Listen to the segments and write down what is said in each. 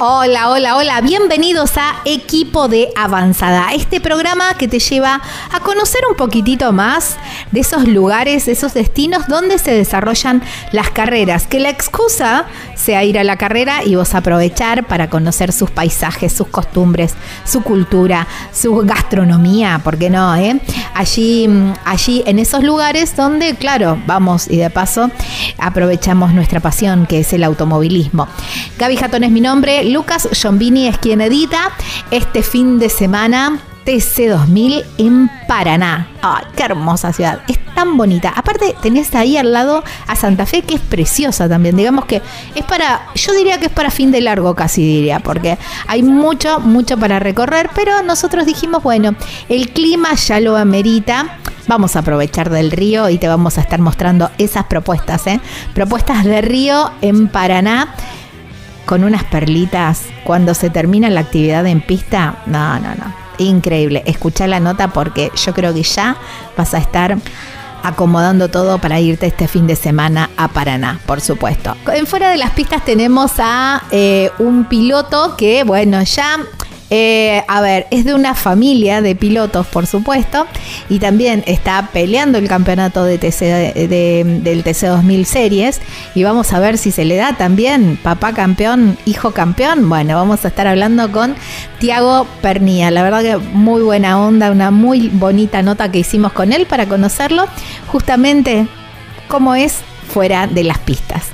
Hola, hola, hola. Bienvenidos a Equipo de Avanzada, este programa que te lleva a conocer un poquitito más de esos lugares, de esos destinos donde se desarrollan las carreras. Que la excusa sea ir a la carrera y vos aprovechar para conocer sus paisajes, sus costumbres, su cultura, su gastronomía, ¿por qué no? Eh? Allí, allí en esos lugares donde, claro, vamos y de paso aprovechamos nuestra pasión que es el automovilismo. Gaby Jatón es mi nombre. Lucas Giombini es quien edita este fin de semana. TC2000 en Paraná. ¡Ay, qué hermosa ciudad! Es tan bonita. Aparte, tenés ahí al lado a Santa Fe, que es preciosa también. Digamos que es para, yo diría que es para fin de largo casi diría, porque hay mucho, mucho para recorrer, pero nosotros dijimos, bueno, el clima ya lo amerita. Vamos a aprovechar del río y te vamos a estar mostrando esas propuestas, ¿eh? Propuestas de río en Paraná con unas perlitas cuando se termina la actividad en pista. No, no, no. Increíble. Escucha la nota porque yo creo que ya vas a estar acomodando todo para irte este fin de semana a Paraná, por supuesto. En fuera de las pistas tenemos a eh, un piloto que, bueno, ya eh, a ver, es de una familia de pilotos, por supuesto, y también está peleando el campeonato de del TC 2000 Series. Y vamos a ver si se le da también papá campeón, hijo campeón. Bueno, vamos a estar hablando con Tiago Pernía. La verdad que muy buena onda, una muy bonita nota que hicimos con él para conocerlo, justamente cómo es fuera de las pistas.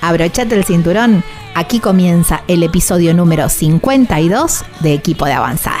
Abrochate el cinturón Aquí comienza el episodio número 52 de Equipo de Avanzada.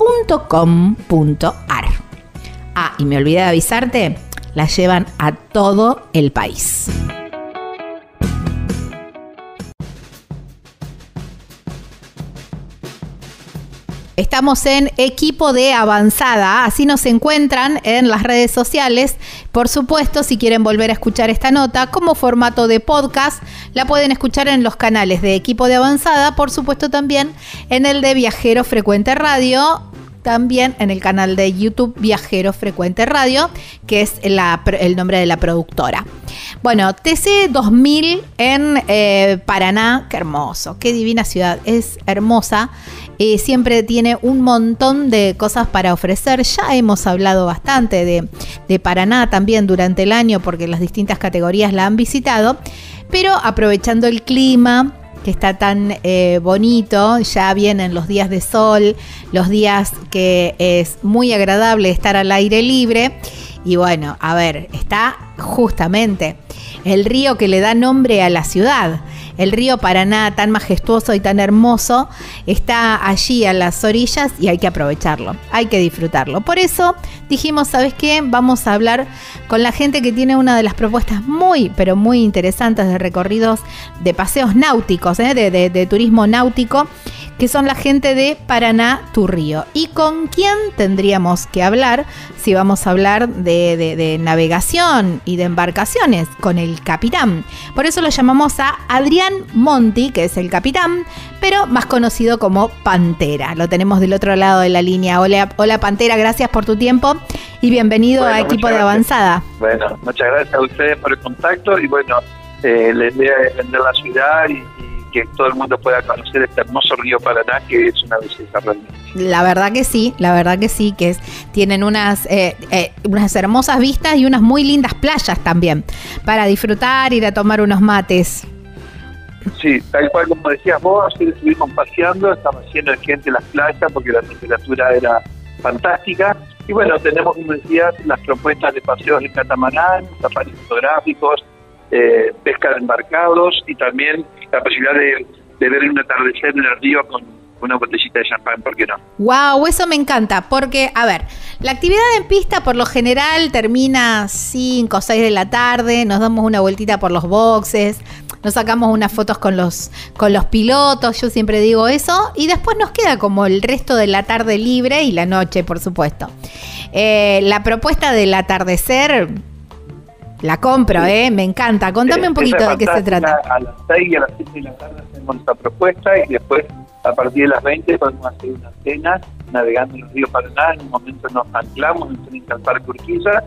.com.ar. Ah, y me olvidé de avisarte, la llevan a todo el país. Estamos en equipo de avanzada, así nos encuentran en las redes sociales. Por supuesto, si quieren volver a escuchar esta nota como formato de podcast, la pueden escuchar en los canales de equipo de avanzada, por supuesto también en el de Viajero Frecuente Radio también en el canal de YouTube Viajero Frecuente Radio, que es el nombre de la productora. Bueno, TC 2000 en eh, Paraná, qué hermoso, qué divina ciudad, es hermosa. Eh, siempre tiene un montón de cosas para ofrecer. Ya hemos hablado bastante de, de Paraná también durante el año porque las distintas categorías la han visitado. Pero aprovechando el clima, que está tan eh, bonito, ya vienen los días de sol, los días que es muy agradable estar al aire libre. Y bueno, a ver, está justamente el río que le da nombre a la ciudad. El río Paraná, tan majestuoso y tan hermoso, está allí a las orillas y hay que aprovecharlo, hay que disfrutarlo. Por eso dijimos, ¿sabes qué? Vamos a hablar con la gente que tiene una de las propuestas muy, pero muy interesantes de recorridos de paseos náuticos, ¿eh? de, turismo náutico, que son la gente de Paraná Turrío. ¿Y con quién tendríamos que hablar si vamos a hablar de navegación y de embarcaciones? Con el capitán. Por eso lo llamamos a Adrián Monti, que es el capitán, pero más conocido como Pantera. Lo tenemos del otro lado de la línea. Hola, hola Pantera, gracias por tu tiempo y bienvenido a Equipo de Avanzada. Bueno, muchas gracias a ustedes por el contacto y bueno, eh, les voy a defender la ciudad y que todo el mundo pueda conocer este hermoso río Paraná, que es una belleza realmente. La verdad que sí, la verdad que sí, que es, tienen unas, eh, eh, unas hermosas vistas y unas muy lindas playas también, para disfrutar, ir a tomar unos mates. Sí, tal cual como decías vos, estuvimos paseando, llenos de gente en las playas porque la temperatura era fantástica. Y bueno, tenemos, como decías, las propuestas de paseos en catamarán, safaris fotográficos, eh, pesca de embarcados y también la posibilidad de, ver un atardecer en el río con una botellita de champán, ¿por qué no? Wow, eso me encanta, porque, a ver, la actividad en pista por lo general termina 5 o 6 de la tarde, nos damos una vueltita por los boxes, nos sacamos unas fotos con los, con los pilotos, yo siempre digo eso, y después nos queda como el resto de la tarde libre y la noche, por supuesto. Eh, la propuesta del atardecer la compro, ¿eh? Me encanta. Contame un poquito de qué se trata. A las 6 y a las 7 de la tarde hacemos nuestra propuesta y después a partir de las 20 podemos hacer una cena navegando en el río Paraná. En un momento nos anclamos en el Parque Urquiza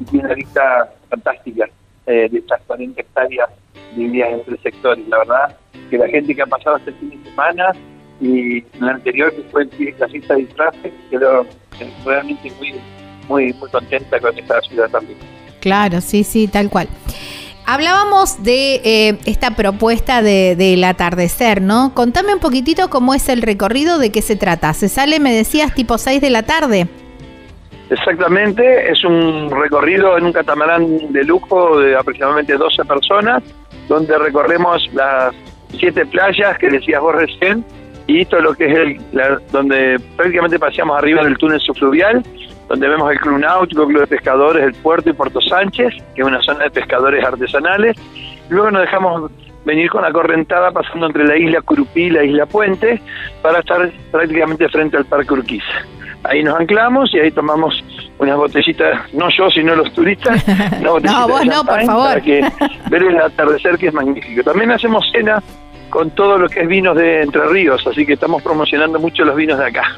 y tiene una vista fantástica eh, de estas 40 hectáreas divididas en tres sectores. La verdad que la gente que ha pasado este fin de semana y en el anterior que fue la fiesta de disfraces quedó realmente muy, muy, muy contenta con esta ciudad también. Claro, sí, sí, tal cual. Hablábamos de eh, esta propuesta del atardecer, ¿no? Contame un poquitito cómo es el recorrido, de qué se trata. ¿Se sale, me decías, tipo 6 de la tarde? Exactamente, es un recorrido en un catamarán de lujo de aproximadamente 12 personas, donde recorremos las siete playas que decías vos recién, y todo lo que es el, donde prácticamente paseamos arriba del túnel subfluvial donde vemos el Club Náutico, Club de Pescadores, el Puerto y Puerto Sánchez, que es una zona de pescadores artesanales. Luego nos dejamos venir con la correntada pasando entre la isla Curupí y la isla Puente para estar prácticamente frente al Parque Urquiza. Ahí nos anclamos y ahí tomamos unas botellitas, no yo, sino los turistas. no, vos no, por favor. Para que ver el atardecer que es magnífico. También hacemos cena con todo lo que es vinos de Entre Ríos, así que estamos promocionando mucho los vinos de acá.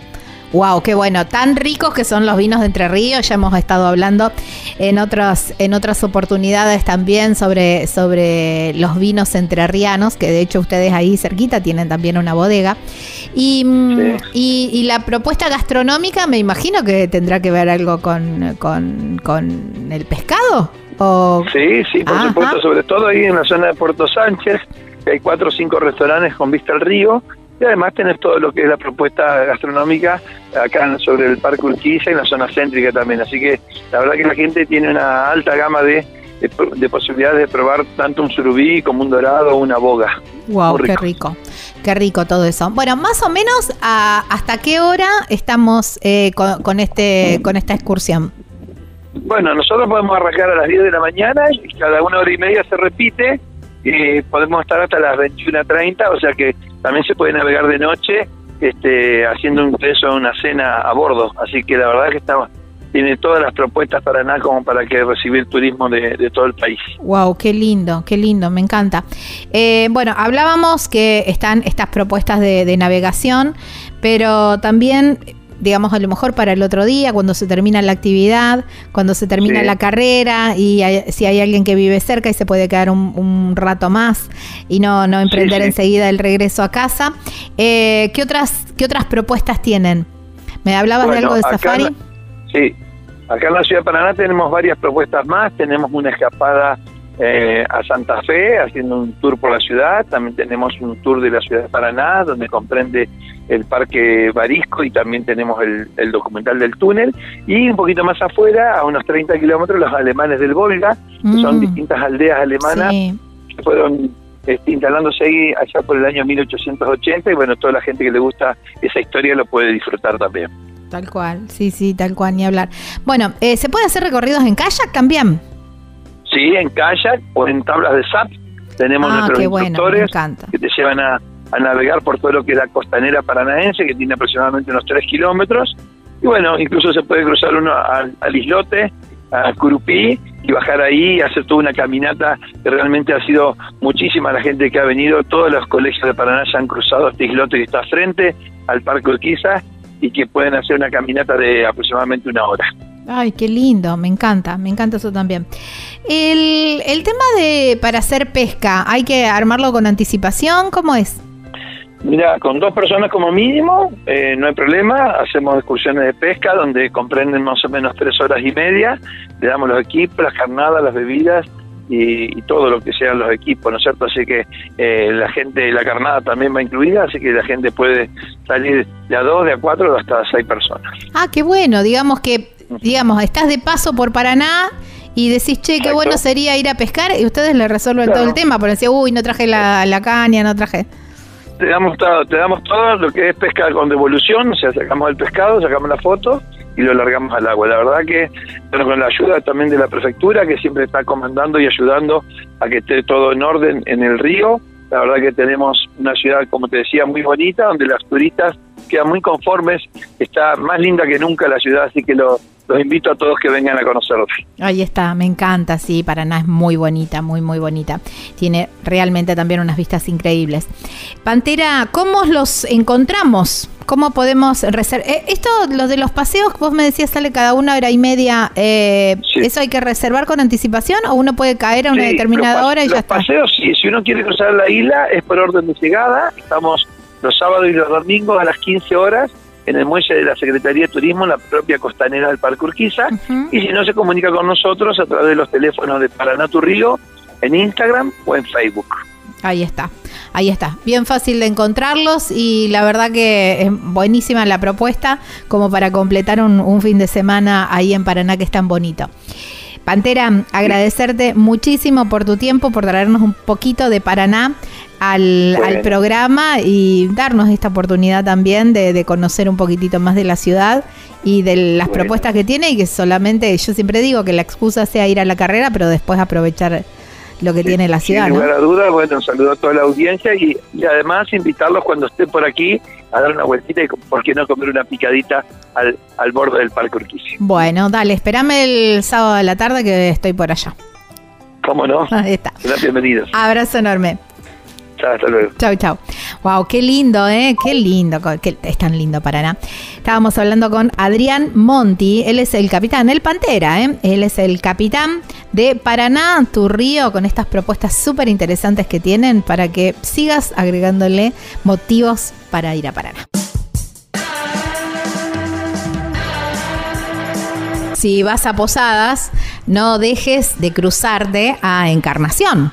Wow, qué bueno, tan ricos que son los vinos de Entre Ríos. Ya hemos estado hablando en otras en otras oportunidades también sobre sobre los vinos entrerrianos, que de hecho ustedes ahí cerquita tienen también una bodega. Y, mm, y, la propuesta gastronómica, me imagino que tendrá que ver algo con, con, el pescado. ¿O? Sí, sí, por supuesto, sobre todo ahí en la zona de Puerto Sánchez, que hay cuatro o cinco restaurantes con vista al río y además tenés todo lo que es la propuesta gastronómica acá sobre el Parque Urquiza y en la zona céntrica también. Así que la verdad que la gente tiene una alta gama de, de, posibilidades de probar tanto un surubí como un dorado o una boga. Wow, qué rico, qué rico todo eso. Bueno, más o menos hasta qué hora estamos eh, con, este con esta excursión. Bueno, nosotros podemos arrancar a las 10 de la mañana y cada una hora y media se repite. Y podemos estar hasta las 21.30, o sea que también se puede navegar de noche este, haciendo un peso, una cena a bordo. Así que la verdad que está, tiene todas las propuestas para nada como para que recibir turismo de, todo el país. Wow, qué lindo, qué lindo, me encanta. Eh, bueno, hablábamos que están estas propuestas de navegación, pero también digamos, a lo mejor para el otro día, cuando se termina la actividad, cuando se termina la carrera y si hay alguien que vive cerca y se puede quedar un, rato más y no, no emprender enseguida el regreso a casa. Eh, ¿qué, otras, ¿Qué otras propuestas tienen? ¿Me hablabas de algo de safari? sí, acá en la ciudad de Paraná tenemos varias propuestas más. Tenemos una escapada eh, a Santa Fe haciendo un tour por la ciudad. También tenemos un tour de la ciudad de Paraná donde comprende el Parque Barisco y también tenemos el, documental del túnel. Y un poquito más afuera, a unos 30 kilómetros, los alemanes del Volga, que son mm. distintas aldeas alemanas que fueron este, instalándose ahí allá por el año 1880 y bueno, toda la gente que le gusta esa historia lo puede disfrutar también. Tal cual, sí, sí, tal cual, ni hablar. Bueno, eh, ¿se puede hacer recorridos en kayak también? Sí, en kayak o en tablas de SAP. Tenemos ah, nuestros instructores que te llevan a, navegar por todo lo que es la costanera paranaense, que tiene aproximadamente unos 3 kilómetros. Y bueno, incluso se puede cruzar uno al, al islote, a Curupí, y bajar ahí y hacer toda una caminata que realmente ha sido muchísima la gente que ha venido. Todos los colegios de Paraná ya han cruzado este islote que está frente al Parque Urquiza y que pueden hacer una caminata de aproximadamente una hora. Ay, qué lindo, me encanta, me encanta eso también. El, el tema de para hacer pesca, ¿hay que armarlo con anticipación? ¿Cómo es? Mira, con dos personas como mínimo, eh, no hay problema. Hacemos excursiones de pesca donde comprenden más o menos tres horas y media. Le damos los equipos, las carnadas, las bebidas y, todo lo que sean los equipos, ¿no es cierto? Así que eh, la gente, la carnada también va incluida, así que la gente puede salir de a dos, de a cuatro, hasta seis personas. Ah, qué bueno. Digamos que, digamos, estás de paso por Paraná y decís, che, qué bueno sería ir a pescar y ustedes le resuelven todo el tema, por decir, uy, no traje la, la caña, no traje te damos todo, te damos todo lo que es pesca con devolución, o sea, sacamos el pescado, sacamos la foto y lo largamos al agua. La verdad que, bueno, con la ayuda también de la prefectura, que siempre está comandando y ayudando a que esté todo en orden en el río, la verdad que tenemos una ciudad, como te decía, muy bonita, donde las turistas quedan muy conformes, está más linda que nunca la ciudad, así que lo, los invito a todos que vengan a conocerlo. Ahí está, me encanta, sí, Paraná es muy bonita, muy, muy bonita. Tiene realmente también unas vistas increíbles. Pantera, ¿cómo los encontramos? ¿Cómo podemos reservar? Eh, esto, lo de los paseos, vos me decías, sale cada una hora y media. Eh, ¿Eso hay que reservar con anticipación o uno puede caer a una determinada hora y ya está? Los paseos, sí, si uno quiere cruzar la isla es por orden de llegada. Estamos los sábados y los domingos a las 15 horas en el muelle de la Secretaría de Turismo, en la propia costanera del Parque Urquiza, y si no se comunica con nosotros a través de los teléfonos de Paraná Río, en Instagram o en Facebook. Ahí está, ahí está. Bien fácil de encontrarlos y la verdad que es buenísima la propuesta como para completar un, un fin de semana ahí en Paraná que es tan bonito. Pantera, agradecerte muchísimo por tu tiempo, por traernos un poquito de Paraná al, programa y darnos esta oportunidad también de, conocer un poquitito más de la ciudad y de las propuestas que tiene y que solamente, yo siempre digo que la excusa sea ir a la carrera, pero después aprovechar lo que tiene la ciudad. Sin lugar a dudas, bueno, saludo a toda la audiencia y, además invitarlos cuando estén por aquí a dar una vueltita y por qué no comer una picadita al, al borde del Parque Urquiza. Bueno, dale, espérame el sábado de la tarde que estoy por allá. ¿Cómo no? Ahí está. Bienvenidos. Abrazo enorme. Chao, hasta luego. Chau, chau. Wow, qué lindo, ¿eh? Qué lindo, es tan lindo Paraná. Estábamos hablando con Adrián Monti, él es el capitán, el Pantera, ¿eh? Él es el capitán de Paraná, tu río, con estas propuestas súper interesantes que tienen para que sigas agregándole motivos para ir a Paraná. Si vas a Posadas, no dejes de cruzarte a Encarnación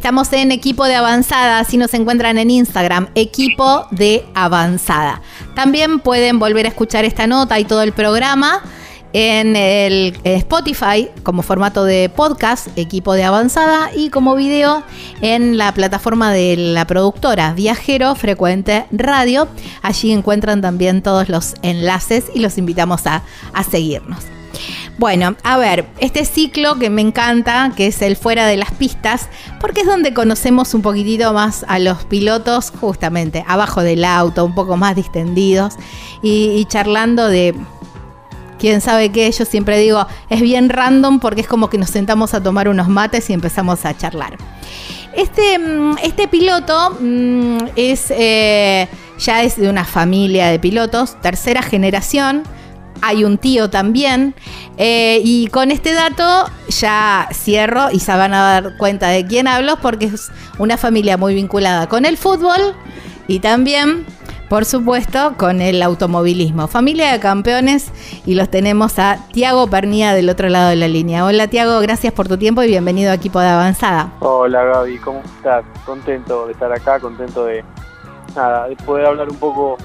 Estamos en Equipo de Avanzada, así nos encuentran en Instagram, Equipo de Avanzada. También pueden volver a escuchar esta nota y todo el programa en el Spotify como formato de podcast, equipo de avanzada, y como video en la plataforma de la productora Viajero Frecuente Radio. Allí encuentran también todos los enlaces y los invitamos a, a seguirnos. Bueno, a ver, este ciclo que me encanta, que es el fuera de las pistas, porque es donde conocemos un poquitito más a los pilotos, justamente abajo del auto, un poco más distendidos y, charlando de quién sabe qué, yo siempre digo, es bien random porque es como que nos sentamos a tomar unos mates y empezamos a charlar. Este, mm, este piloto mm, es, eh, ya es de una familia de pilotos, tercera generación, hay un tío también. Eh, y con este dato ya cierro y se van a dar cuenta de quién hablo porque es una familia muy vinculada con el fútbol y también, por supuesto, con el automovilismo. Familia de campeones y los tenemos a Tiago Pernía del otro lado de la línea. Hola Tiago, gracias por tu tiempo y bienvenido a Equipo de Avanzada. Hola Gaby, ¿cómo estás? Contento de estar acá, contento de, nada, de poder hablar un poco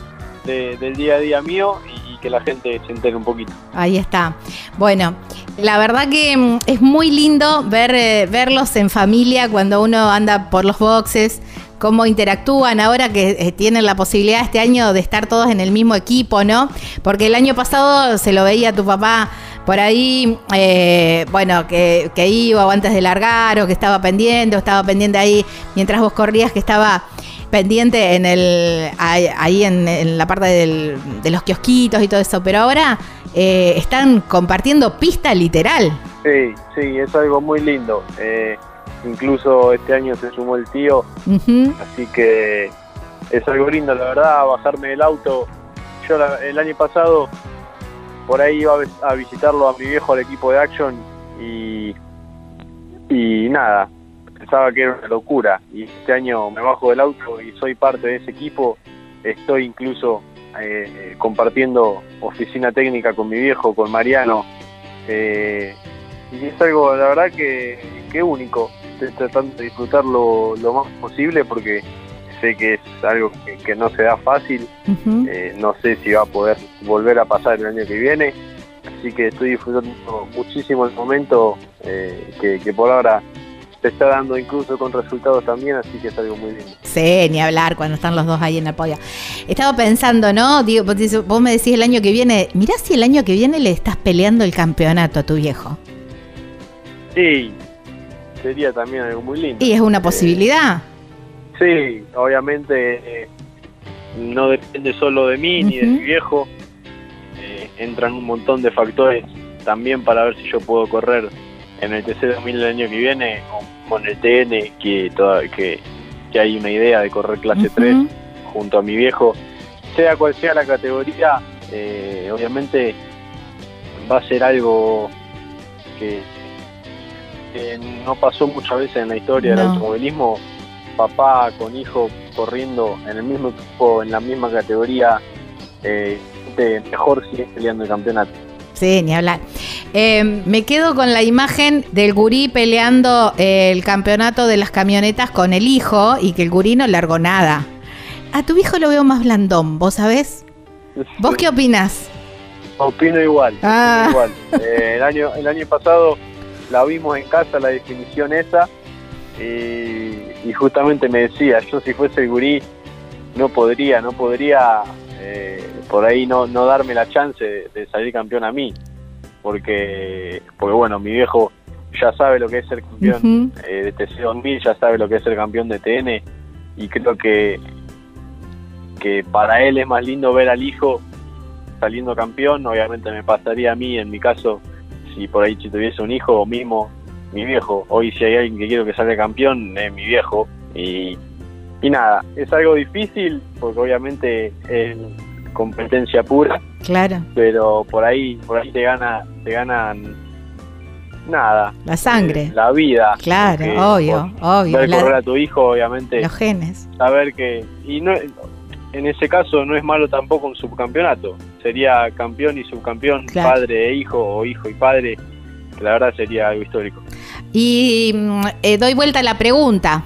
del día a día mío que la gente se entere un poquito. Ahí está. Bueno, la verdad que mm, es muy lindo ver, eh, verlos en familia cuando uno anda por los boxes, cómo interactúan ahora que eh, tienen la posibilidad este año de estar todos en el mismo equipo, ¿no? Porque el año pasado se lo veía tu papá por ahí, eh, bueno, que, que, iba o antes de largar o que estaba pendiente o estaba pendiente ahí mientras vos corrías que estaba pendiente en el ahí en, la parte de los kiosquitos y todo eso, pero ahora eh, están compartiendo pista literal. Sí, sí, es algo muy lindo. Eh, incluso este año se sumó el tío, así que es algo lindo, la verdad, bajarme del auto. Yo el año pasado por ahí iba a visitarlo a mi viejo al equipo de Action y, y nada, pensaba que era una locura y este año me bajo del auto y soy parte de ese equipo. Estoy incluso eh, compartiendo oficina técnica con mi viejo, con Mariano. Eh, y es algo, la verdad, que, que único. Estoy tratando de disfrutarlo lo más posible porque sé que es algo que, no se da fácil. Eh, no sé si va a poder volver a pasar el año que viene. Así que estoy disfrutando muchísimo el momento que, que por ahora se está dando incluso con resultados también, así que es algo muy lindo. Sí, ni hablar cuando están los dos ahí en el podio. Estaba pensando, ¿no? Digo, vos me decís el año que viene, mirá si el año que viene le estás peleando el campeonato a tu viejo. Sí, sería también algo muy lindo. Y es una posibilidad. sí, obviamente eh, no depende solo de mí ni de mi viejo. Eh, entran un montón de factores también para ver si yo puedo correr en el TC2000 el año que viene con el TN que, que, que hay una idea de correr clase 3 junto a mi viejo, sea cual sea la categoría, eh, obviamente va a ser algo que, no pasó muchas veces en la historia del automovilismo, papá con hijo corriendo en el mismo equipo, en la misma categoría, eh, mejor sigue peleando el campeonato. Sí, ni hablar. Eh, me quedo con la imagen del gurí peleando eh, el campeonato de las camionetas con el hijo y que el gurí no largó nada. A tu hijo lo veo más blandón, ¿vos sabés? ¿Vos qué opinas? Opino igual. Ah. igual. Eh, el, año, el año pasado la vimos en casa, la definición esa, y, justamente me decía, yo si fuese el gurí no podría, no podría por ahí no, no darme la chance de, salir campeón a mí, porque, porque bueno, mi viejo ya sabe lo que es ser campeón eh, de TC2000, ya sabe lo que es ser campeón de TN, y creo que, que para él es más lindo ver al hijo saliendo campeón, obviamente me pasaría a mí, en mi caso, si por ahí si tuviese un hijo o mismo mi viejo, hoy si hay alguien que quiero que salga campeón, es mi viejo, y, y nada, es algo difícil, porque obviamente él competencia pura. Claro. Pero por ahí, por ahí te gana, te ganan nada. La sangre. Eh, la vida. Claro, obvio, obvio. Ver correr a tu hijo, obviamente. Los genes. Saber que. Y no en ese caso no es malo tampoco un subcampeonato. Sería campeón y subcampeón, padre e hijo, o hijo y padre. Que la verdad sería algo histórico. Y mm, eh, doy vuelta a la pregunta.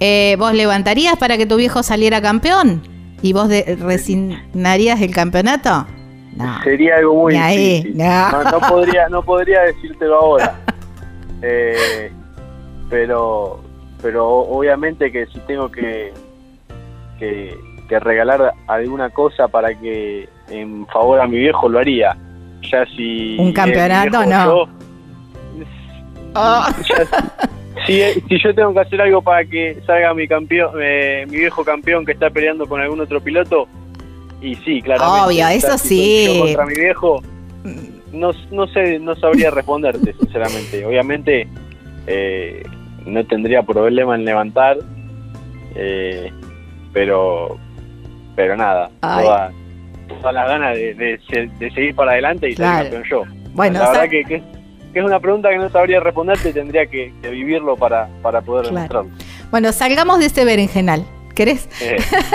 Eh, ¿Vos levantarías para que tu viejo saliera campeón? ¿Y vos resignarías el campeonato? sería algo muy difícil. No. podría, no podría decírtelo ahora. Eh, pero, pero obviamente que si tengo que, que, regalar alguna cosa para que en favor a mi viejo lo haría. Ya si un campeonato no. Ah. Si, si, yo tengo que hacer algo para que salga mi campeón, eh, mi viejo campeón que está peleando con algún otro piloto, y sí, claramente. Obvio, eso sí. contra mi viejo, no, no sé, no sabría responderte, sinceramente. Obviamente, eh, no tendría problema en levantar, eh, pero, pero nada, toda, toda, la ganas de, de, seguir para adelante y ser campeón yo. Bueno, la verdad que, que, es una pregunta que no sabría responderte y tendría que, vivirlo para, para poder demostrarlo. Bueno, salgamos de ese berenjenal. ¿Querés?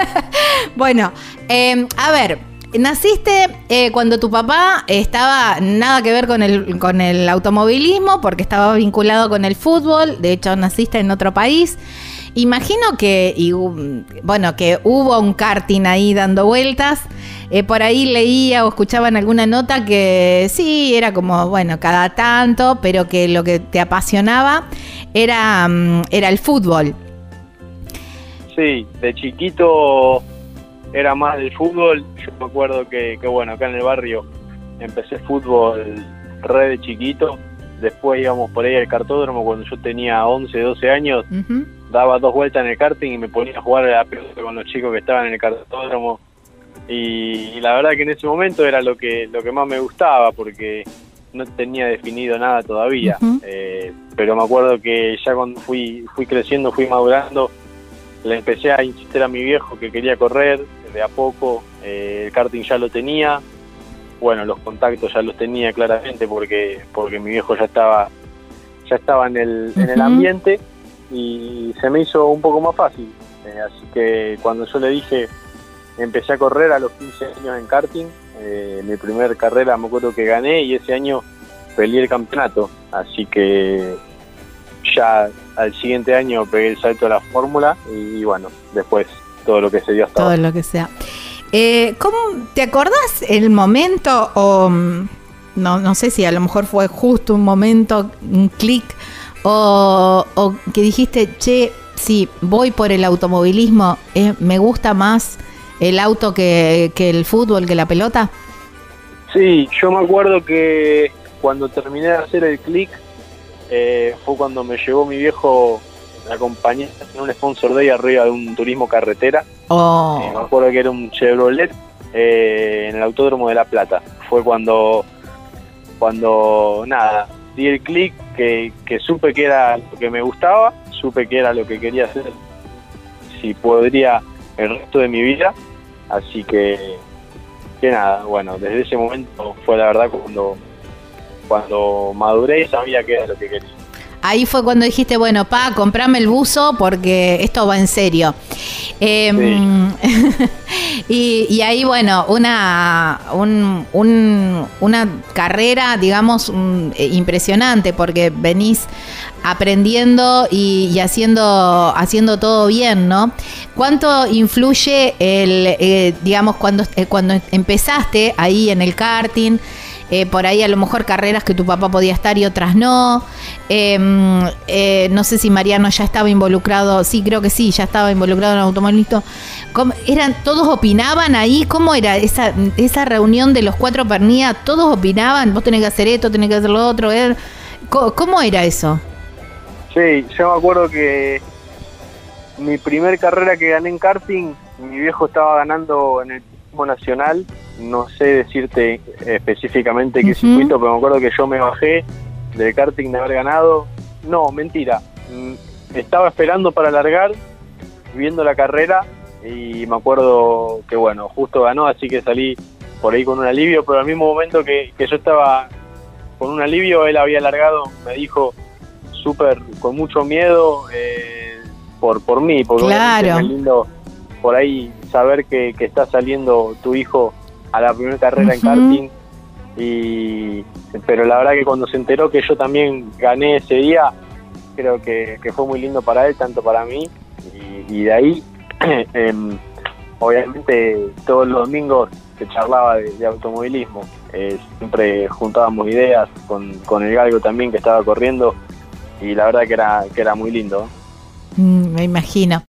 bueno, em, a ver, naciste eh, cuando tu papá estaba nada que ver con el, con el automovilismo, porque estaba vinculado con el fútbol, de hecho naciste en otro país. Imagino que, bueno, que hubo un karting ahí dando vueltas. Eh, por ahí leía o escuchaba en alguna nota que sí, era como, bueno, cada tanto, pero que lo que te apasionaba era, mm, era el fútbol. Sí, de chiquito era más del fútbol. Yo me acuerdo que, bueno, acá en el barrio empecé fútbol re de chiquito. Después íbamos por ahí al cartódromo cuando yo tenía 11, 12 años. Daba dos vueltas en el karting y me ponía a jugar a la pelota con los chicos que estaban en el cartódromo. Y, la verdad que en ese momento era lo que, lo que más me gustaba porque no tenía definido nada todavía. Eh, pero me acuerdo que ya cuando fui, fui creciendo, fui madurando, le empecé a insistir a mi viejo que quería correr, de a poco, eh, el karting ya lo tenía, bueno, los contactos ya los tenía claramente porque, porque mi viejo ya estaba, ya estaba en el, en el ambiente y se me hizo un poco más fácil. Eh, así que cuando yo le dije, empecé a correr a los 15 años en karting, eh, mi primera carrera me acuerdo que gané y ese año peleé el campeonato, así que ya al siguiente año pegué el salto a la fórmula y, bueno, después todo lo que se dio hasta Todo lo que sea. Eh, ¿cómo, ¿Te acordás el momento o mm, no, no sé si a lo mejor fue justo un momento, un clic o, que dijiste, che, sí, voy por el automovilismo, eh, me gusta más el auto que, que el fútbol, que la pelota? Sí, yo me acuerdo que cuando terminé de hacer el clic eh, fue cuando me llevó mi viejo, me acompañé en un sponsor day arriba de un turismo carretera. Oh. Eh, me acuerdo que era un Chevrolet eh, en el Autódromo de La Plata. Fue cuando, cuando nada, di el clic, que, supe que era lo que me gustaba, supe que era lo que quería hacer, si podría el resto de mi vida. Así que, que nada, bueno, desde ese momento fue la verdad cuando cuando maduré sabía que era lo que quería. Ahí fue cuando dijiste, bueno, pa, comprame el buzo porque esto va en serio. Em, y, ahí, bueno, una, una carrera, digamos, eh, impresionante porque venís aprendiendo y, haciendo, haciendo todo bien, ¿no? ¿Cuánto influye el, eh, digamos, cuando, eh, cuando empezaste ahí en el karting? Eh, por ahí a lo mejor carreras que tu papá podía estar y otras no. Em, eh, no sé si Mariano ya estaba involucrado, sí, creo que sí, ya estaba involucrado en automovilismo. ¿Eran, ¿Todos opinaban ahí? ¿Cómo era esa, esa reunión de los cuatro pernía? ¿Todos opinaban? Vos tenés que hacer esto, tenés que hacer lo otro. Eh, ¿Cómo, era eso? Sí, yo me acuerdo que mi primer carrera que gané en karting, mi viejo estaba ganando en el nacional, no sé decirte específicamente qué circuito, pero me acuerdo que yo me bajé del karting de haber ganado. No, mentira. Mm, estaba esperando para largar, viendo la carrera, y me acuerdo que, bueno, justo ganó, así que salí por ahí con un alivio, pero al mismo momento que, yo estaba con un alivio, él había largado, me dijo súper, con mucho miedo, eh, por, por mí, porque claro. es lindo por ahí saber que, está saliendo tu hijo a la primera carrera en karting. Y, pero la verdad que cuando se enteró que yo también gané ese día, creo que, fue muy lindo para él, tanto para mí. Y, de ahí, em, obviamente, todos los domingos charlaba de, automovilismo. Eh, siempre juntábamos ideas con, con el galgo también que estaba corriendo y la verdad que era, que era muy lindo. Mm, me imagino.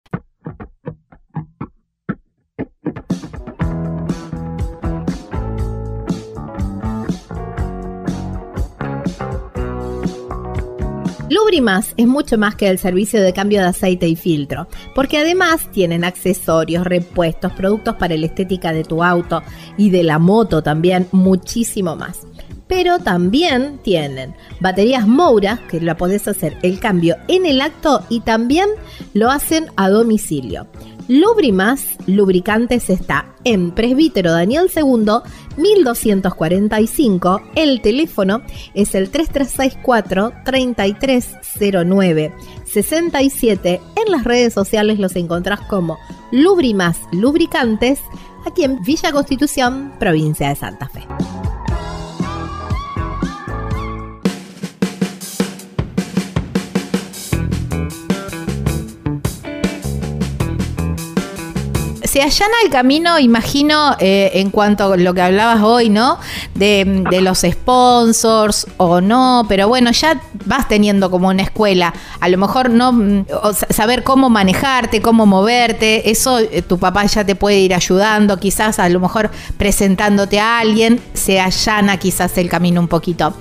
Lubrimas es mucho más que el servicio de cambio de aceite y filtro, porque además tienen accesorios, repuestos, productos para la estética de tu auto y de la moto también, muchísimo más pero también tienen baterías Moura, que la podés hacer el cambio en el acto y también lo hacen a domicilio. Lubrimas Lubricantes está en Presbítero Daniel II, 1245. El teléfono es el 3364 3309 67. En las redes sociales los encontrás como Lubrimas Lubricantes, aquí en Villa Constitución, provincia de Santa Fe. Se allana el camino, imagino, eh, en cuanto a lo que hablabas hoy, ¿no? De, los sponsors o no, pero bueno, ya vas teniendo como una escuela. A lo mejor no mm, saber cómo manejarte, cómo moverte, eso eh, tu papá ya te puede ir ayudando, quizás a lo mejor presentándote a alguien, se allana quizás el camino un poquito.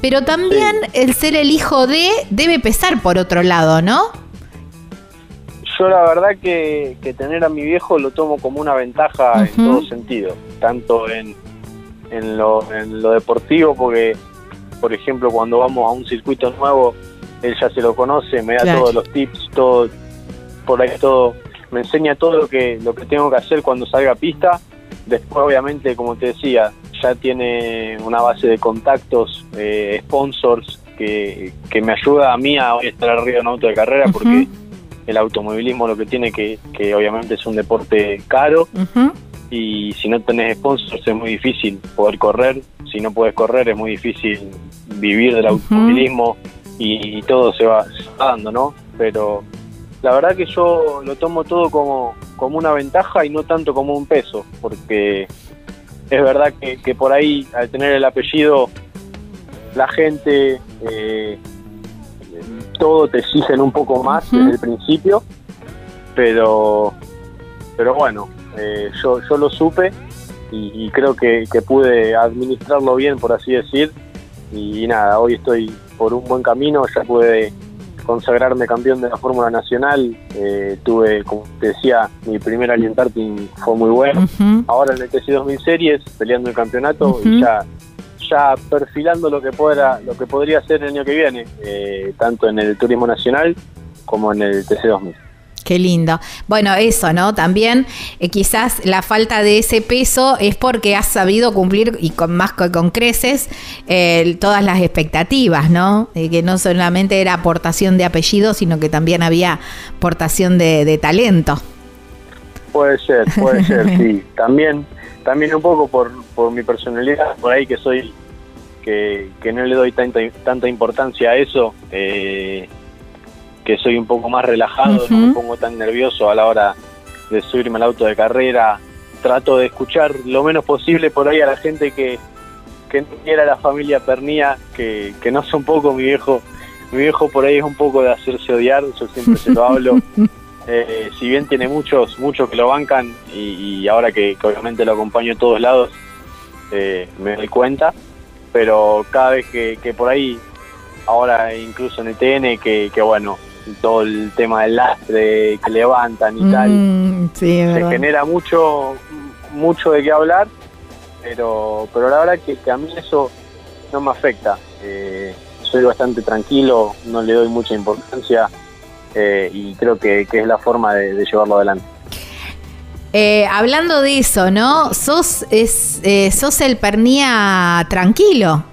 Pero también el ser el hijo de debe pesar por otro lado, ¿no? Yo la verdad que, tener a mi viejo lo tomo como una ventaja en todo sentido, tanto en, en, lo, en lo deportivo, porque por ejemplo cuando vamos a un circuito nuevo, él ya se lo conoce, me da todos los tips, todo, por ahí todo, me enseña todo lo que, lo que tengo que hacer cuando salga a pista. Después obviamente, como te decía, ya tiene una base de contactos, eh, sponsors, que, que me ayuda a mí a estar arriba de un auto de carrera, porque el automovilismo lo que tiene que, que obviamente es un deporte caro y si no tenés sponsors es muy difícil poder correr, si no puedes correr es muy difícil vivir del automovilismo y, todo se va, dando, ¿no? Pero la verdad que yo lo tomo todo como, como una ventaja y no tanto como un peso, porque es verdad que, que por ahí al tener el apellido la gente eh, todo te exigen un poco más desde el principio, pero, pero bueno, eh, yo, yo lo supe y, creo que, pude administrarlo bien, por así decir, y, nada, hoy estoy por un buen camino, ya pude consagrarme campeón de la Fórmula Nacional, eh, tuve, como te decía, mi primer Alien fue muy bueno, ahora en el TC 2000 Series, peleando el campeonato, y ya ya perfilando lo que pueda, lo que podría ser el año que viene, eh, tanto en el turismo nacional como en el TC2000. Qué lindo. Bueno, eso, ¿no? También eh, quizás la falta de ese peso es porque has sabido cumplir y con más con creces eh, todas las expectativas, ¿no? que no solamente era aportación de apellido, sino que también había aportación de, de talento. Puede ser, puede ser, sí. También también un poco por, por mi personalidad, por ahí que soy, que, no le doy tanta, tanta importancia a eso, eh, que soy un poco más relajado, no me pongo tan nervioso a la hora de subirme al auto de carrera, trato de escuchar lo menos posible por ahí a la gente que, que no quiera la familia Pernía, que, que no es un poco mi viejo, mi viejo por ahí es un poco de hacerse odiar, yo siempre se lo hablo. Eh, si bien tiene muchos, muchos que lo bancan y, ahora que, obviamente lo acompaño en todos lados, eh, me doy cuenta, pero cada vez que, por ahí, ahora incluso en el TN, que, bueno, todo el tema del lastre que levantan y tal, mm, se genera mucho, mucho de qué hablar, pero, pero la verdad que, a mí eso no me afecta. Eh, soy bastante tranquilo, no le doy mucha importancia eh, y creo que, es la forma de, llevarlo adelante. Eh, hablando de eso, ¿no? Sos, es, eh, sos el pernía tranquilo.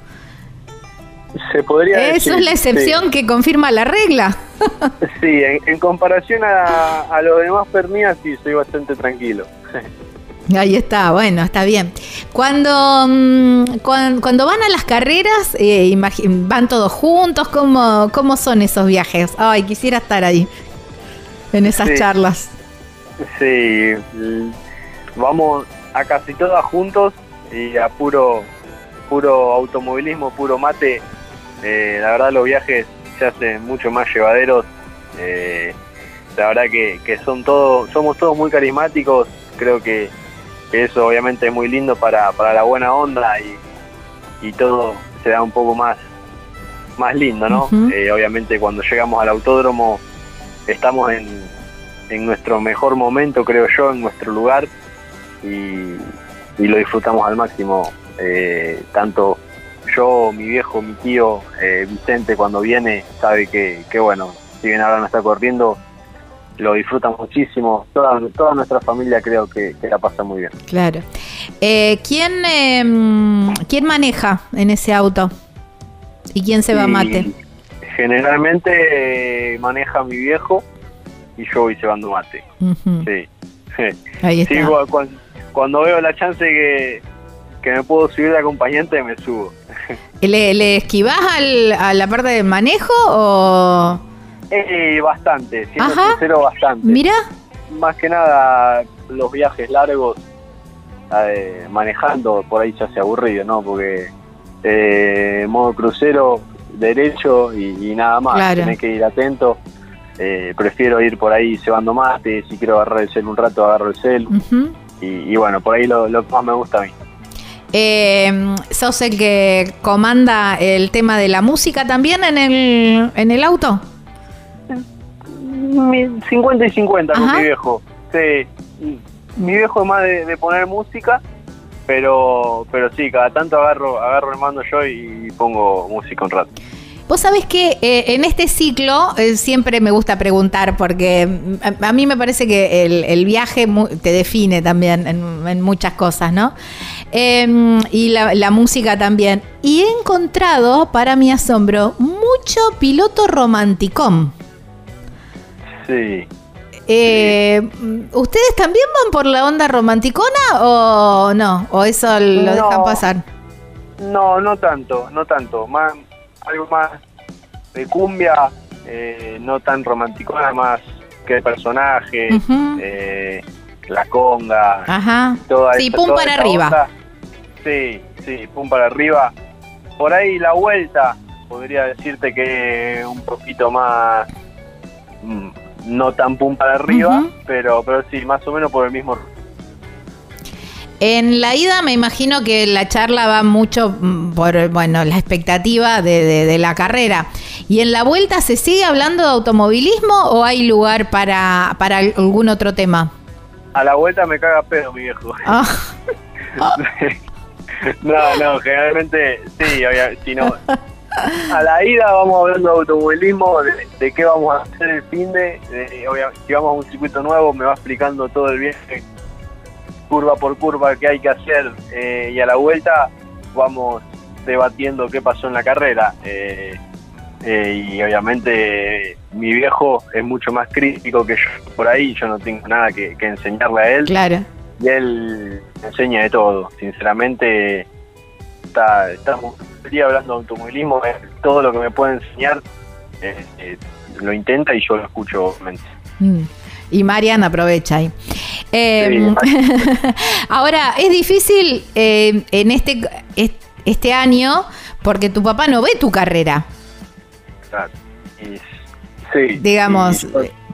Se podría Eso es la excepción que confirma la regla. sí, en, comparación a, a, los demás pernías, sí, soy bastante tranquilo. Ahí está, bueno, está bien. Cuando, mm, cuando, van a las carreras, eh, van todos juntos, ¿Cómo, ¿cómo son esos viajes? Ay, quisiera estar ahí, en esas charlas. Sí, vamos, a casi todas juntos y a puro, puro automovilismo, puro mate. Eh, la verdad los viajes se hacen mucho más llevaderos. Eh, la verdad que, son todos, somos todos muy carismáticos. Creo que, eso obviamente es muy lindo para, la buena onda y, y todo se da un poco más más lindo, ¿no? Eh, obviamente cuando llegamos al autódromo estamos en, en, nuestro mejor momento, creo yo, en nuestro lugar y, lo disfrutamos al máximo. Eh, tanto yo, mi viejo, mi tío, eh, Vicente, cuando viene, sabe que, que, bueno, si bien ahora no está corriendo, lo disfruta muchísimo. Toda, toda nuestra familia creo que, la pasa muy bien. Claro. ¿quién, em, ¿Quién maneja en ese auto? ¿Y quién se va a mate? Generalmente eh, maneja mi viejo y yo voy llevando mate. Sí. Ahí está. cuando, veo la chance que, que me puedo subir de acompañante, me subo. ¿Le, le esquivás a la parte del manejo o...? Eh, bastante, siendo sincero, bastante. Mira. Más que nada, los viajes largos, eh, manejando, por ahí ya se aburrido, ¿no? Porque eh, modo crucero derecho y, nada más. Claro. Tenés que ir atento. Eh, prefiero ir por ahí cebando mate, si quiero agarrar el cel un rato agarro el cel. y, bueno, por ahí lo, que más me gusta a mí. Eh, ¿Sos el que comanda el tema de la música también en el, en el auto? 50 y 50 con mi viejo. Sí. Mi viejo es más de poner música pero pero sí, cada tanto agarro agarro el mando yo y pongo música un rato. Vos sabés que eh, en este ciclo eh, siempre me gusta preguntar, porque mm, a, mí me parece que el, viaje te define también en, muchas cosas, ¿no? Em, y la, la, música también. Y he encontrado, para mi asombro, mucho piloto romanticón. Sí. Eh, ¿Ustedes también van por la onda romanticona o no? ¿O eso lo dejan pasar? No, no tanto, no tanto. Más, algo más de cumbia, eh, no tan romanticona, más que de personaje, eh, la conga, Ajá. sí, pum para arriba. Sí, sí, pum para arriba. Por ahí la vuelta, podría decirte que un poquito más mm, no tan pum para arriba, pero, pero sí, más o menos por el mismo. En la ida me imagino que la charla va mucho mm, por bueno la expectativa de, la carrera. ¿Y en la vuelta se sigue hablando de automovilismo o hay lugar para, para algún otro tema? A la vuelta me caga pedo mi viejo. Ah. no, no, generalmente sí, si no, a la ida vamos hablando de automovilismo, de, qué vamos a hacer el fin de, si vamos a un circuito nuevo me va explicando todo el viaje, curva por curva, qué hay que hacer eh, y a la vuelta vamos debatiendo qué pasó en la carrera. Eh, eh, y obviamente mi viejo es mucho más crítico que yo por ahí, yo no tengo nada que, enseñarle a él. Claro. Y él enseña de todo, sinceramente está, estamos hablando de automovilismo, todo lo que me puede enseñar eh, eh, lo intenta y yo lo escucho obviamente. Mm. Y Marian aprovecha ahí. Em, ahora, es difícil em, en este, este año porque tu papá no ve tu carrera. Claro. sí. Digamos,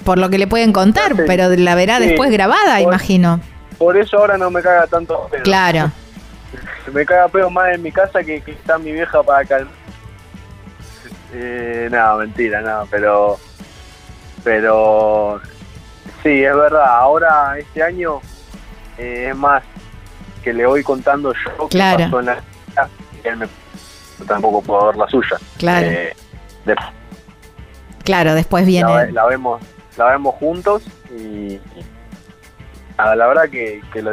por lo que le pueden contar, pero la verá después grabada, imagino. Por eso ahora no me caga tanto. Claro. Me caga pedo más en mi casa que, está mi vieja para calmar. Eh, no, mentira, no, pero. Pero. Sí, es verdad. Ahora, este año, eh, es más que le voy contando yo claro. qué pasó en la. Y él me, tampoco puedo ver la suya. Claro. Eh, claro, después viene. La, vemos la vemos juntos y. la verdad que, que lo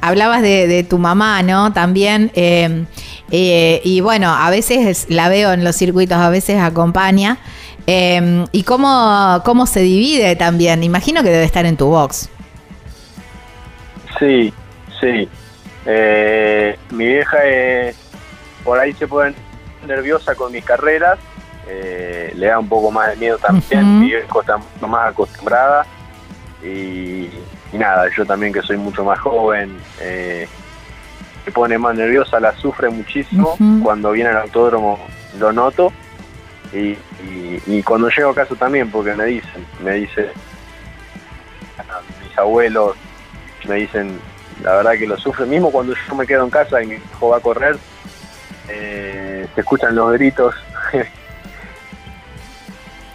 hablabas de, tu mamá, ¿no? También. Eh, eh, y bueno, a veces la veo en los circuitos, a veces acompaña. Eh, ¿Y cómo, cómo se divide también? Imagino que debe estar en tu box. Sí, sí. mi vieja por ahí se pone nerviosa con mis carreras. le da un poco más de miedo también. Mi vieja está más acostumbrada. y, nada, yo también que soy mucho más joven, eh, me pone más nerviosa, la sufre muchísimo, cuando viene al autódromo lo noto y, y, cuando llego a casa también, porque me dicen, me dicen, mis abuelos me dicen, la verdad que lo sufre, mismo cuando yo me quedo en casa y mi hijo va a correr, eh, se escuchan los gritos. claro.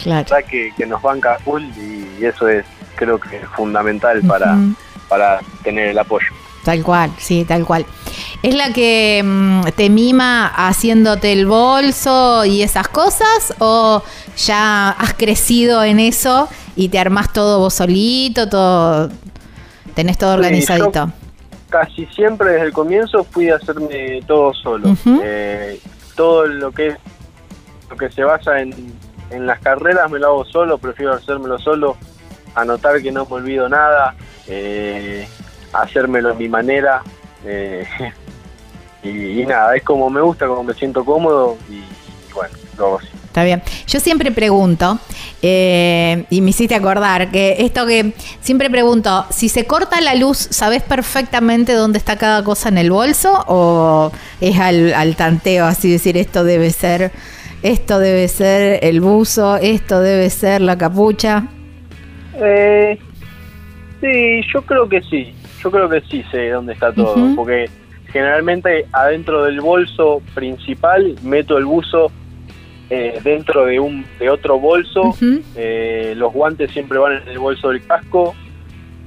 La verdad que, que nos banca full y eso es creo que es fundamental para, para tener el apoyo. Tal cual, sí, tal cual. ¿Es la que mm, te mima haciéndote el bolso y esas cosas? ¿O ya has crecido en eso y te armás todo vos solito, todo, tenés todo organizadito? casi siempre desde el comienzo fui a hacerme todo solo. Eh, todo lo que es, lo que se basa en, en las carreras me lo hago solo, prefiero hacérmelo solo, anotar que no me olvido nada. Eh, hacérmelo a mi manera. Eh, y, nada, es como me gusta, como me siento cómodo y, bueno, lo así. Está bien. Yo siempre pregunto, eh, y me hiciste acordar, que esto que siempre pregunto, si se corta la luz, ¿sabes perfectamente dónde está cada cosa en el bolso? ¿O es al, al tanteo, así decir, esto debe ser, esto debe ser el buzo, esto debe ser la capucha? Eh, sí, yo creo que sí. Yo creo que sí sé dónde está todo, porque generalmente adentro del bolso principal meto el buzo eh, dentro de un de otro bolso, eh, los guantes siempre van en el bolso del casco,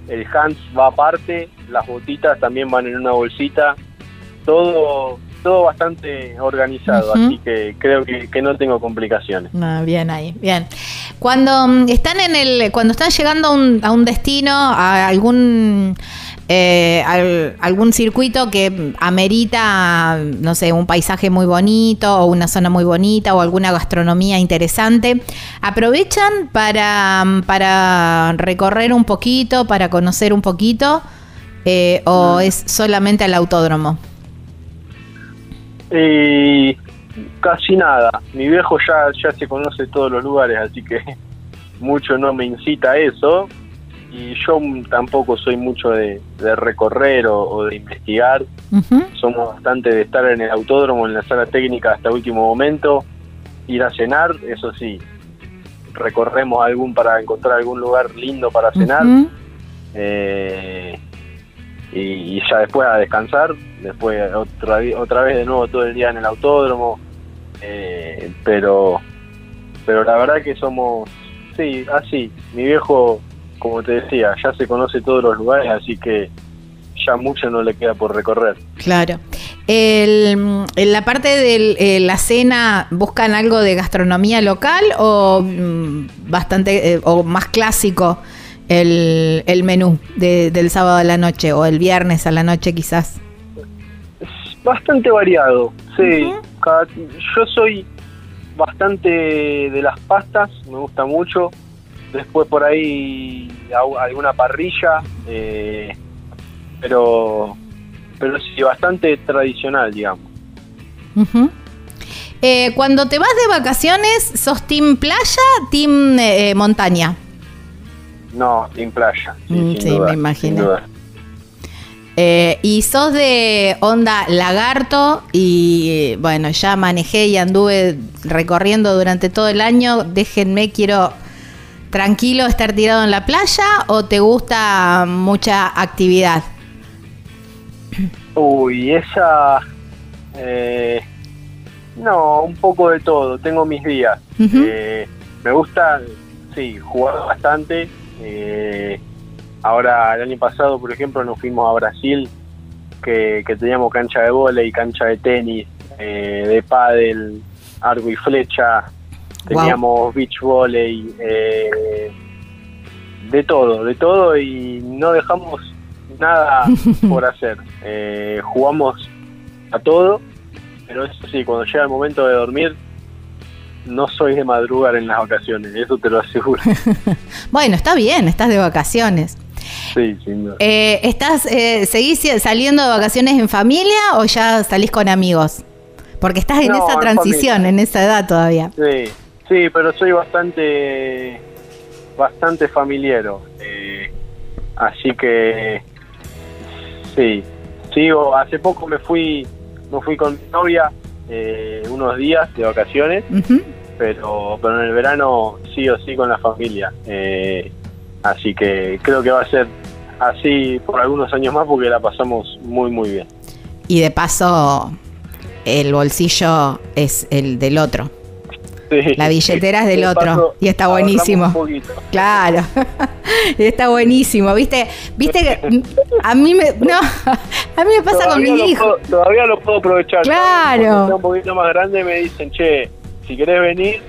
el hands va aparte, las botitas también van en una bolsita, todo todo bastante organizado, así que creo que, no tengo complicaciones. Ah, bien ahí, bien. Cuando mm, están en el, cuando están llegando a un, a un destino, a algún eh, algún circuito que amerita, no sé, un paisaje muy bonito o una zona muy bonita o alguna gastronomía interesante, aprovechan para, para recorrer un poquito, para conocer un poquito, eh, o mm. es solamente al autódromo? Eh, casi nada. Mi viejo ya, ya se conoce todos los lugares, así que mucho no me incita a eso y yo tampoco soy mucho de, recorrer o, de investigar. Somos bastante de estar en el autódromo, en la sala técnica hasta último momento, ir a cenar, eso sí, recorremos algún para encontrar algún lugar lindo para cenar. Eh, y, ya después a descansar, después otra, otra vez de nuevo todo el día en el autódromo. Eh, pero, pero la verdad que somos, sí, así. Mi viejo como te decía, ya se conoce todos los lugares, así que ya mucho no le queda por recorrer. Claro. en la parte de eh, la cena, ¿buscan algo de gastronomía local o mm, bastante eh, o más clásico el, el menú del sábado a la noche o el viernes a la noche quizás? Bastante variado, sí. yo soy bastante de las pastas, me gusta mucho después por ahí alguna parrilla, eh, pero, pero sí, bastante tradicional, digamos. Eh, cuando te vas de vacaciones, ¿sos team playa, team eh, montaña? No, team playa. Sí, mm, me imagino. y sos de onda lagarto y bueno, ya manejé y anduve recorriendo durante todo el año. Déjenme, quiero tranquilo estar tirado en la playa o te gusta mucha actividad? Uy, esa... Eh, no, un poco de todo, tengo mis días. Eh, me gusta, sí, jugar bastante. Eh, ahora, el año pasado, por ejemplo, nos fuimos a Brasil, que, teníamos cancha de volei, cancha de tenis, de pádel, arco y flecha, teníamos beach volley, eh, de todo, de todo y no dejamos nada por hacer. Eh, jugamos a todo, pero eso sí, cuando llega el momento de dormir, no soy de madrugar en las vacaciones, eso te lo aseguro. bueno, está bien, estás de vacaciones. Sí, sin duda. Eh, ¿estás, eh, ¿Seguís saliendo de vacaciones en familia o ya salís con amigos? Porque estás en esa transición, en esa edad todavía. Sí, Sí, pero soy bastante bastante familiero. Eh, Así que sí, sigo. Hace poco me fui, me fui con mi novia eh, unos días de vacaciones, pero, pero en el verano sí o sí con la familia. Eh, así que creo que va a ser así por algunos años más porque la pasamos muy muy bien. Y de paso, el bolsillo es el del otro. la billetera es del otro y está buenísimo. Claro, está buenísimo. Viste, viste que a mí me no, a mí me pasa con mi hijo. todavía lo puedo aprovechar. Claro. un poquito más grande me dicen, che, si querés venir,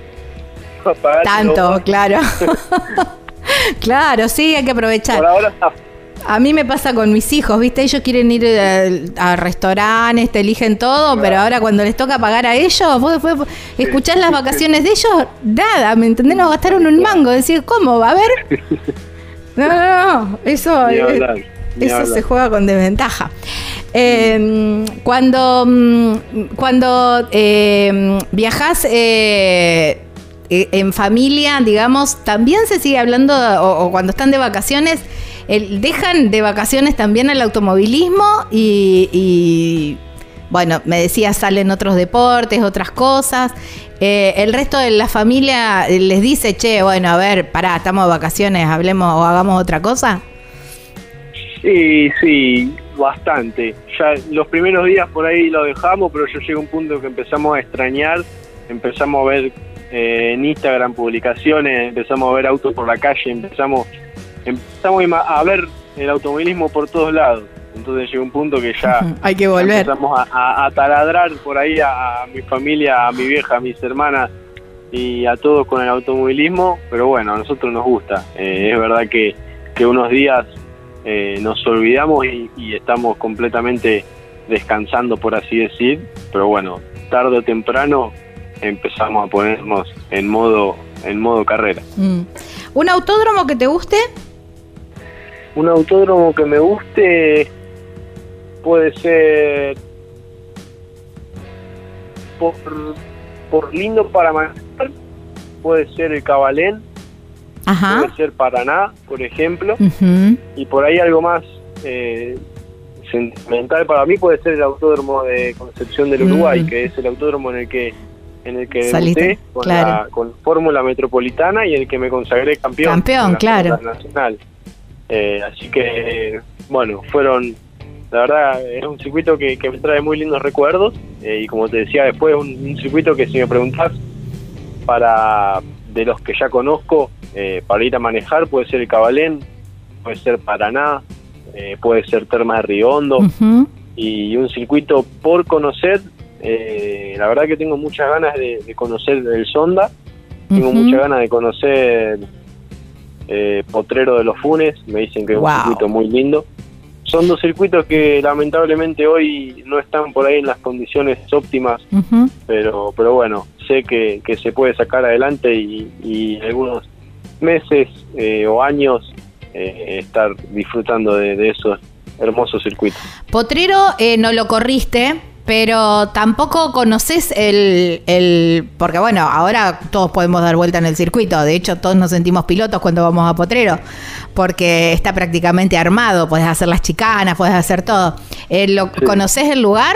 tanto, claro. claro, sí, hay que aprovechar. Por ahora está a mí me pasa con mis hijos, ¿viste? Ellos quieren ir eh, a, restaurantes, te eligen todo, pero ahora cuando les toca pagar a ellos, vos después escuchás las vacaciones de ellos, nada, ¿me entendés? No gastaron un mango. Decir, ¿cómo? ¿Va a ver? No, no, no. Eso, eh, eso se juega con desventaja. Em, cuando mm, cuando eh, viajas eh, en familia, digamos, también se sigue hablando, o cuando están de vacaciones, dejan de vacaciones también el automovilismo y, bueno, me decía, salen otros deportes, otras cosas. Eh, el resto de la familia les dice, che, bueno, a ver, pará, estamos de vacaciones, hablemos o hagamos otra cosa. Sí, sí, bastante. Ya los primeros días por ahí lo dejamos, pero yo llegué a un punto que empezamos a extrañar, empezamos a ver eh, en Instagram publicaciones, empezamos a ver autos por la calle, empezamos empezamos a ver el automovilismo por todos lados. Entonces llegó un punto que ya hay que volver. Empezamos a, taladrar por ahí a, mi familia, a mi vieja, a mis hermanas y a todos con el automovilismo. Pero bueno, a nosotros nos gusta. Eh, es verdad que, que unos días eh, nos olvidamos y, y, estamos completamente descansando, por así decir. Pero bueno, tarde o temprano empezamos a ponernos en modo en modo carrera. Mm. ¿Un autódromo que te guste? Un autódromo que me guste puede ser por, por lindo para manejar, puede ser el Cabalén, puede ser Paraná, por ejemplo, y por ahí algo más eh, sentimental para mí puede ser el autódromo de Concepción del Uruguay, mm. que es el autódromo en el que en el que debuté con, la, con Fórmula Metropolitana y en el que me consagré campeón. Campeón, claro. Nacional. Eh, así que, bueno, fueron, la verdad, es un circuito que, me trae muy lindos recuerdos eh, y como te decía después, un, un circuito que si me preguntás, para de los que ya conozco, eh, para ir a manejar, puede ser el Cabalén, puede ser Paraná, puede ser Termas de Riondo, y un circuito por conocer, la verdad que tengo muchas ganas de, conocer el Sonda, tengo muchas ganas de conocer eh, Potrero de los Funes, me dicen que es un circuito muy lindo. Son dos circuitos que lamentablemente hoy no están por ahí en las condiciones óptimas, pero, pero bueno, sé que, se puede sacar adelante y, algunos meses eh, o años eh, estar disfrutando de, de, esos hermosos circuitos. Potrero no lo corriste, pero tampoco conoces el, el, porque bueno, ahora todos podemos dar vuelta en el circuito, de hecho todos nos sentimos pilotos cuando vamos a Potrero, porque está prácticamente armado, puedes hacer las chicanas, puedes hacer todo. Eh, ¿lo, ¿Conoces el lugar?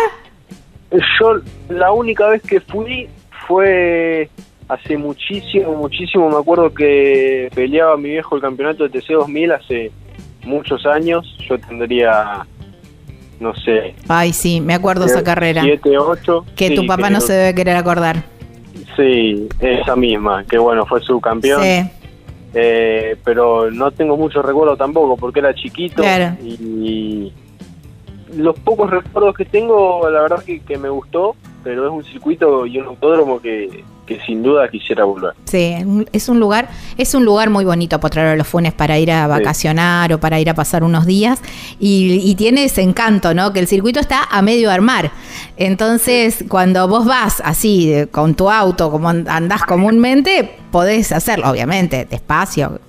Yo la única vez que fui fue hace muchísimo, muchísimo, me acuerdo que peleaba mi viejo el campeonato de TC2000 hace muchos años, yo tendría no sé. Ay, sí, me acuerdo esa carrera. 7, 8. Que tu papá no se debe querer acordar. Sí, esa misma, que bueno, fue su campeón. Sí. Eh, pero no tengo mucho recuerdo tampoco porque era chiquito claro. y, los pocos recuerdos que tengo la verdad que, que me gustó pero es un circuito y un autódromo que, que sin duda quisiera volver. Sí, es un lugar, es un lugar muy bonito Potrero de los Funes para ir a vacacionar o para ir a pasar unos días y, tiene ese encanto, ¿no? Que el circuito está a medio armar. Entonces, cuando vos vas así con tu auto, como andás comúnmente, podés hacerlo, obviamente, despacio,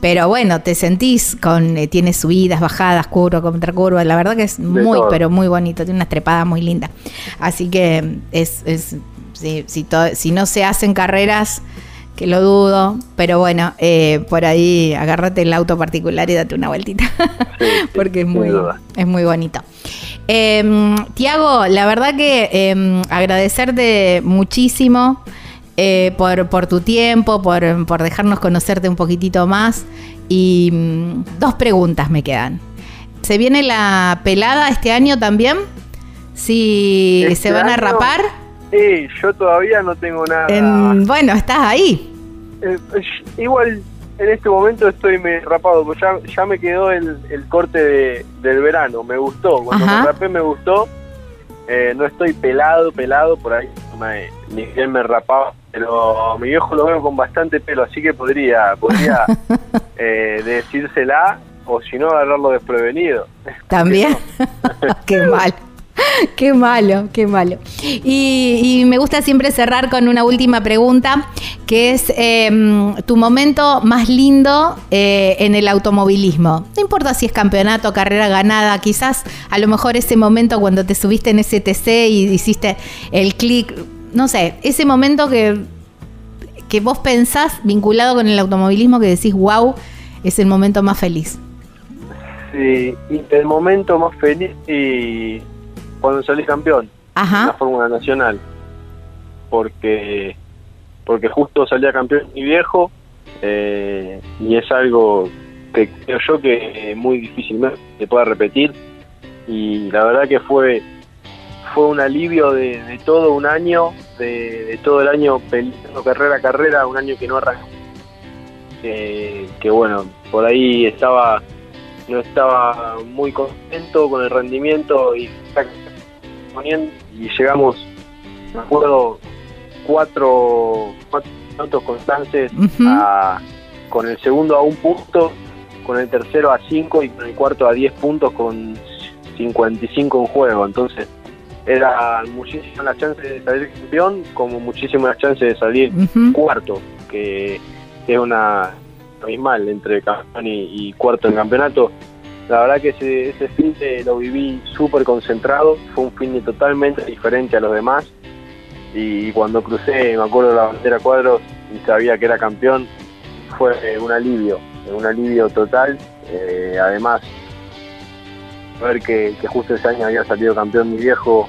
pero bueno, te sentís con, eh, tiene subidas, bajadas, curva contra curva, la verdad que es muy, pero muy bonito, tiene una trepada muy linda. Así que es, es si, si, no se hacen carreras que lo dudo, pero bueno, eh, por ahí agárrate el auto particular y date una vueltita, porque es muy, es muy bonito. Eh, Tiago, la verdad que em, agradecerte muchísimo eh, por, por, tu tiempo, por, por, dejarnos conocerte un poquitito más. Y mm, dos preguntas me quedan. ¿Se viene la pelada este año también? Si ¿Este se van a rapar. Sí, yo todavía no tengo nada. bueno, estás ahí. Eh, igual en este momento estoy me rapado, pues ya, ya me quedó el, corte del verano, me gustó. Cuando me rapé me gustó. Eh, no estoy pelado, pelado, por ahí me, ni bien me rapaba, pero mi viejo lo veo con bastante pelo, así que podría, podría eh, decírsela o si no agarrarlo desprevenido. También. Qué mal. qué malo, qué malo. Y, me gusta siempre cerrar con una última pregunta, que es em, tu momento más lindo eh, en el automovilismo. No importa si es campeonato, carrera ganada, quizás a lo mejor ese momento cuando te subiste en ese TC y hiciste el clic, no sé, ese momento que, que vos pensás vinculado con el automovilismo que decís, wow, es el momento más feliz. Sí, el momento más feliz y cuando salí campeón en la Fórmula Nacional. Porque porque justo salía campeón mi viejo eh, y es algo que creo yo que muy difícilmente se pueda repetir. Y la verdad que fue fue un alivio de, todo un año de, todo el año peleando carrera a carrera un año que no arrancó que bueno por ahí estaba no estaba muy contento con el rendimiento y y llegamos, me acuerdo, cuatro, cuatro minutos constantes con el segundo a un punto, con el tercero a cinco y con el cuarto a diez puntos con 55 en juego. Entonces, era muchísimas las chances de salir campeón, como muchísimas las chances de salir cuarto, que es una abismal entre campeón y, y cuarto en campeonato. La verdad que ese, ese fin de lo viví súper concentrado, fue un fin de totalmente diferente a los demás. Y cuando crucé, me acuerdo de la bandera cuadros y sabía que era campeón, fue un alivio, un alivio total. Eh, además, ver que, justo ese año había salido campeón mi viejo,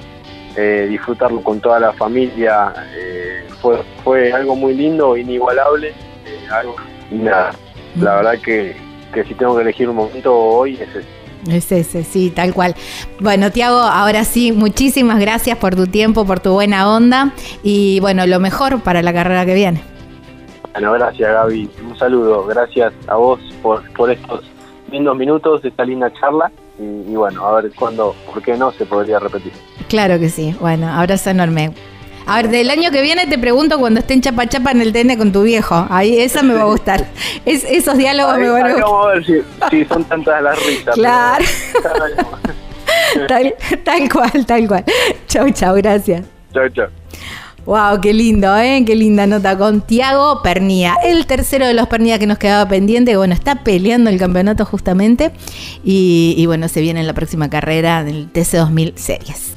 eh, disfrutarlo con toda la familia, eh, fue, fue algo muy lindo, inigualable. algo, y nada, la verdad que, que si tengo que elegir un momento hoy es ese. Es ese, sí, tal cual. Bueno, Tiago, ahora sí, muchísimas gracias por tu tiempo, por tu buena onda y bueno, lo mejor para la carrera que viene. Bueno, gracias Gaby, un saludo, gracias a vos por, por estos lindos minutos, esta linda charla y, y bueno, a ver cuándo, por qué no se podría repetir. Claro que sí, bueno, abrazo enorme. A ver, del año que viene te pregunto cuando esté en chapa chapa en el TN con tu viejo. Ahí esa me va a gustar. Es, esos diálogos me van a gustar. Vamos a ver si, son tantas las risas. Claro. tal, tal cual, tal cual. Chau, chau, gracias. Chau, chau. Wow, qué lindo, ¿eh? Qué linda nota con Tiago Pernía, el tercero de los Pernía que nos quedaba pendiente, bueno, está peleando el campeonato justamente y, y bueno, se viene en la próxima carrera del TC2000 Series.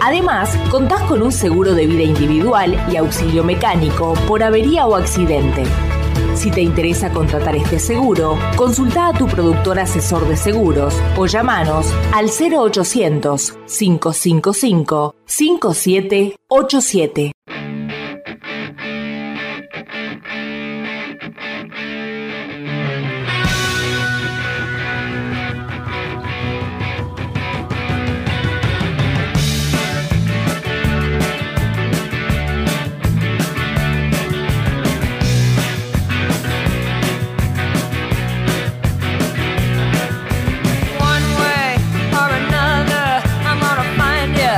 Además, contás con un seguro de vida individual y auxilio mecánico por avería o accidente. Si te interesa contratar este seguro, consulta a tu productor asesor de seguros o llamanos al 0800 555 5787.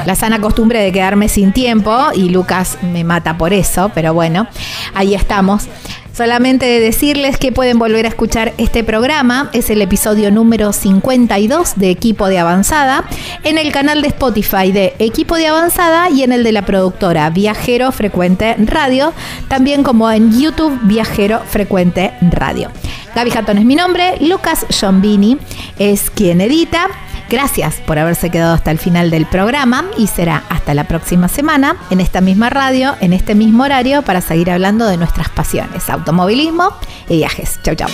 La sana costumbre de quedarme sin tiempo y Lucas me mata por eso, pero bueno, ahí estamos. Solamente decirles que pueden volver a escuchar este programa, es el episodio número 52 de Equipo de Avanzada, en el canal de Spotify de Equipo de Avanzada y en el de la productora Viajero Frecuente Radio, también como en YouTube Viajero Frecuente Radio. Gaby Jatón es mi nombre, Lucas Giombini es quien edita. Gracias por haberse quedado hasta el final del programa y será hasta la próxima semana en esta misma radio, en este mismo horario para seguir hablando de nuestras pasiones, automovilismo y viajes. Chau, chau.